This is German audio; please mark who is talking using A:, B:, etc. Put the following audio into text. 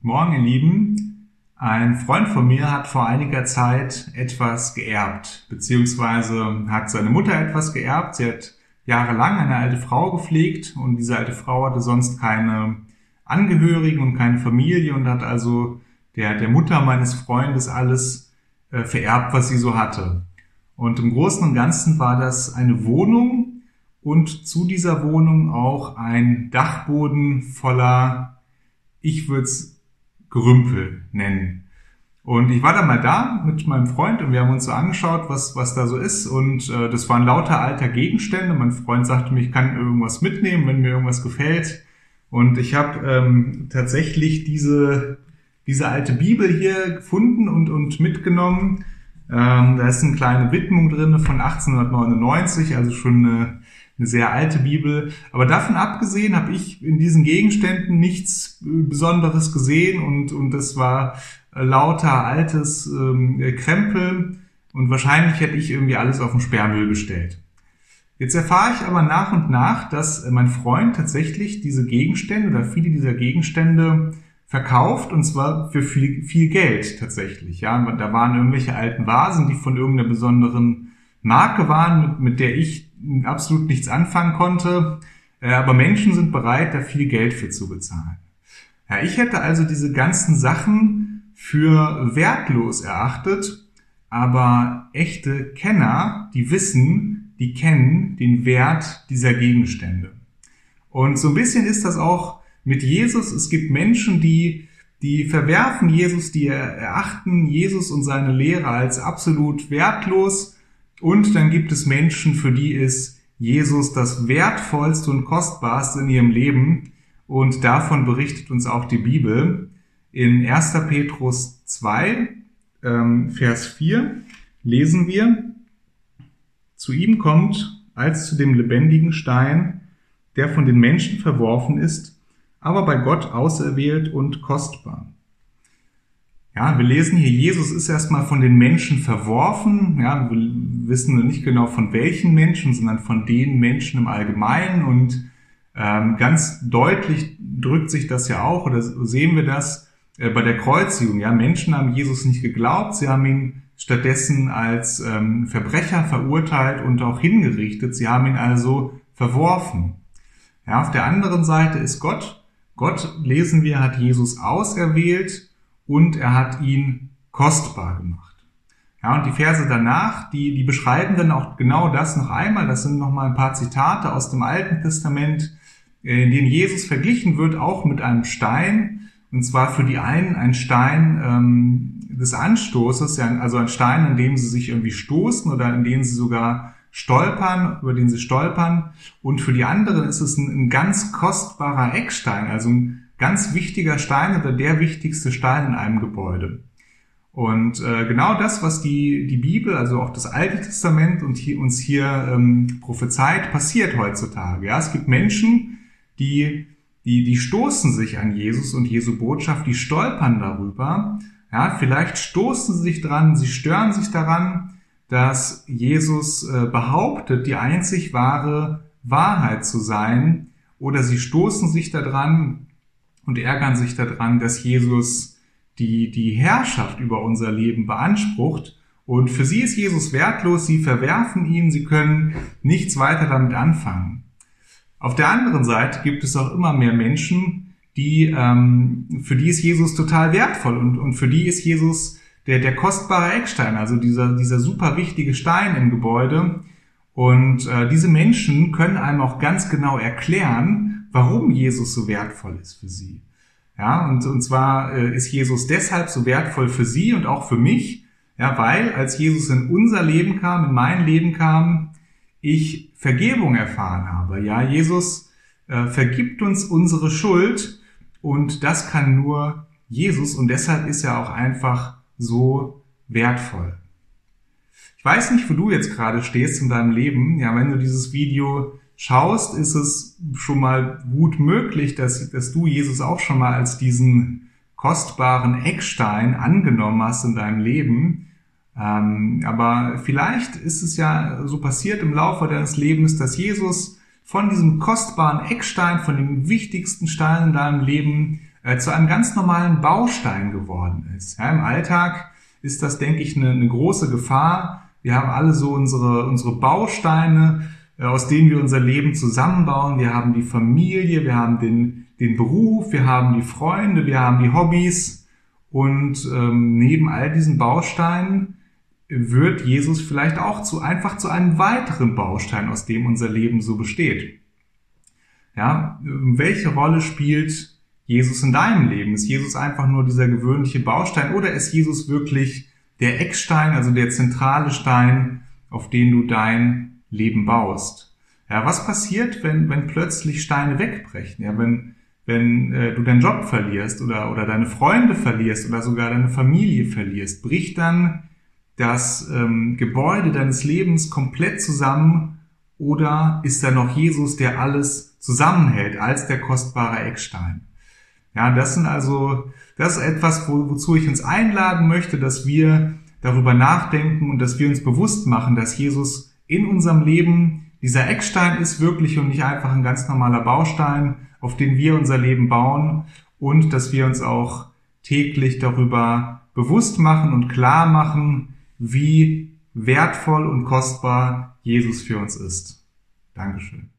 A: Morgen, ihr Lieben. Ein Freund von mir hat vor einiger Zeit etwas geerbt, beziehungsweise hat seine Mutter etwas geerbt. Sie hat jahrelang eine alte Frau gepflegt und diese alte Frau hatte sonst keine Angehörigen und keine Familie und hat also der, der Mutter meines Freundes alles äh, vererbt, was sie so hatte. Und im Großen und Ganzen war das eine Wohnung und zu dieser Wohnung auch ein Dachboden voller, ich würde es Gerümpel nennen. Und ich war dann mal da mit meinem Freund und wir haben uns so angeschaut, was, was da so ist. Und äh, das waren lauter alter Gegenstände. Mein Freund sagte mir, ich kann irgendwas mitnehmen, wenn mir irgendwas gefällt. Und ich habe ähm, tatsächlich diese, diese alte Bibel hier gefunden und, und mitgenommen. Ähm, da ist eine kleine Widmung drin von 1899, also schon eine, eine sehr alte Bibel. Aber davon abgesehen habe ich in diesen Gegenständen nichts äh, Besonderes gesehen und, und das war äh, lauter altes ähm, Krempel und wahrscheinlich hätte ich irgendwie alles auf den Sperrmüll gestellt. Jetzt erfahre ich aber nach und nach, dass mein Freund tatsächlich diese Gegenstände oder viele dieser Gegenstände verkauft und zwar für viel, viel Geld tatsächlich. Ja, da waren irgendwelche alten Vasen, die von irgendeiner besonderen Marke waren, mit, der ich absolut nichts anfangen konnte. Äh, aber Menschen sind bereit, da viel Geld für zu bezahlen. Ja, ich hätte also diese ganzen Sachen für wertlos erachtet, aber echte Kenner, die wissen, die kennen den Wert dieser Gegenstände. Und so ein bisschen ist das auch mit Jesus. Es gibt Menschen, die, die verwerfen Jesus, die erachten Jesus und seine Lehre als absolut wertlos und dann gibt es Menschen, für die ist Jesus das wertvollste und kostbarste in ihrem Leben. Und davon berichtet uns auch die Bibel. In 1. Petrus 2, ähm, Vers 4 lesen wir, zu ihm kommt als zu dem lebendigen Stein, der von den Menschen verworfen ist, aber bei Gott auserwählt und kostbar. Ja, wir lesen hier, Jesus ist erstmal von den Menschen verworfen. Ja, wir wissen nicht genau von welchen Menschen, sondern von den Menschen im Allgemeinen. Und ähm, ganz deutlich drückt sich das ja auch, oder sehen wir das äh, bei der Kreuzigung. Ja, Menschen haben Jesus nicht geglaubt, sie haben ihn stattdessen als ähm, Verbrecher verurteilt und auch hingerichtet. Sie haben ihn also verworfen. Ja, auf der anderen Seite ist Gott. Gott, lesen wir, hat Jesus auserwählt und er hat ihn kostbar gemacht. Ja, und die Verse danach, die, die beschreiben dann auch genau das noch einmal. Das sind noch mal ein paar Zitate aus dem Alten Testament, äh, in denen Jesus verglichen wird, auch mit einem Stein. Und zwar für die einen ein Stein ähm, des Anstoßes, also ein Stein, an dem sie sich irgendwie stoßen oder an dem sie sogar stolpern, über den sie stolpern. Und für die anderen ist es ein, ein ganz kostbarer Eckstein, also ein ganz wichtiger Stein oder der wichtigste Stein in einem Gebäude. Und äh, genau das, was die, die Bibel, also auch das Alte Testament und hier, uns hier ähm, prophezeit, passiert heutzutage. Ja, es gibt Menschen, die, die, die stoßen sich an Jesus und Jesu Botschaft, die stolpern darüber. Ja, vielleicht stoßen sie sich dran, sie stören sich daran, dass Jesus äh, behauptet, die einzig wahre Wahrheit zu sein, oder sie stoßen sich daran, und ärgern sich daran, dass Jesus die, die Herrschaft über unser Leben beansprucht. Und für sie ist Jesus wertlos, sie verwerfen ihn, sie können nichts weiter damit anfangen. Auf der anderen Seite gibt es auch immer mehr Menschen, die, ähm, für die ist Jesus total wertvoll und, und für die ist Jesus der, der kostbare Eckstein, also dieser, dieser super wichtige Stein im Gebäude. Und äh, diese Menschen können einem auch ganz genau erklären, warum Jesus so wertvoll ist für sie. Ja, und, und zwar äh, ist Jesus deshalb so wertvoll für sie und auch für mich, ja, weil als Jesus in unser Leben kam, in mein Leben kam, ich Vergebung erfahren habe. Ja, Jesus äh, vergibt uns unsere Schuld und das kann nur Jesus und deshalb ist er auch einfach so wertvoll. Ich weiß nicht, wo du jetzt gerade stehst in deinem Leben. Ja, wenn du dieses Video schaust, ist es schon mal gut möglich, dass, dass du Jesus auch schon mal als diesen kostbaren Eckstein angenommen hast in deinem Leben. Ähm, aber vielleicht ist es ja so passiert im Laufe deines Lebens, dass Jesus von diesem kostbaren Eckstein, von dem wichtigsten Stein in deinem Leben, äh, zu einem ganz normalen Baustein geworden ist. Ja, Im Alltag ist das, denke ich, eine, eine große Gefahr. Wir haben alle so unsere, unsere Bausteine, aus denen wir unser Leben zusammenbauen. Wir haben die Familie, wir haben den, den Beruf, wir haben die Freunde, wir haben die Hobbys. Und ähm, neben all diesen Bausteinen wird Jesus vielleicht auch zu einfach zu einem weiteren Baustein, aus dem unser Leben so besteht. Ja, welche Rolle spielt Jesus in deinem Leben? Ist Jesus einfach nur dieser gewöhnliche Baustein oder ist Jesus wirklich der Eckstein, also der zentrale Stein, auf den du dein Leben baust? Ja, was passiert, wenn, wenn plötzlich Steine wegbrechen? Ja, wenn, wenn äh, du deinen Job verlierst oder, oder deine Freunde verlierst oder sogar deine Familie verlierst, bricht dann das ähm, Gebäude deines Lebens komplett zusammen oder ist da noch Jesus, der alles zusammenhält als der kostbare Eckstein? Ja, das sind also, das ist etwas, wo, wozu ich uns einladen möchte, dass wir darüber nachdenken und dass wir uns bewusst machen, dass Jesus in unserem Leben dieser Eckstein ist wirklich und nicht einfach ein ganz normaler Baustein, auf den wir unser Leben bauen und dass wir uns auch täglich darüber bewusst machen und klar machen, wie wertvoll und kostbar Jesus für uns ist. Dankeschön.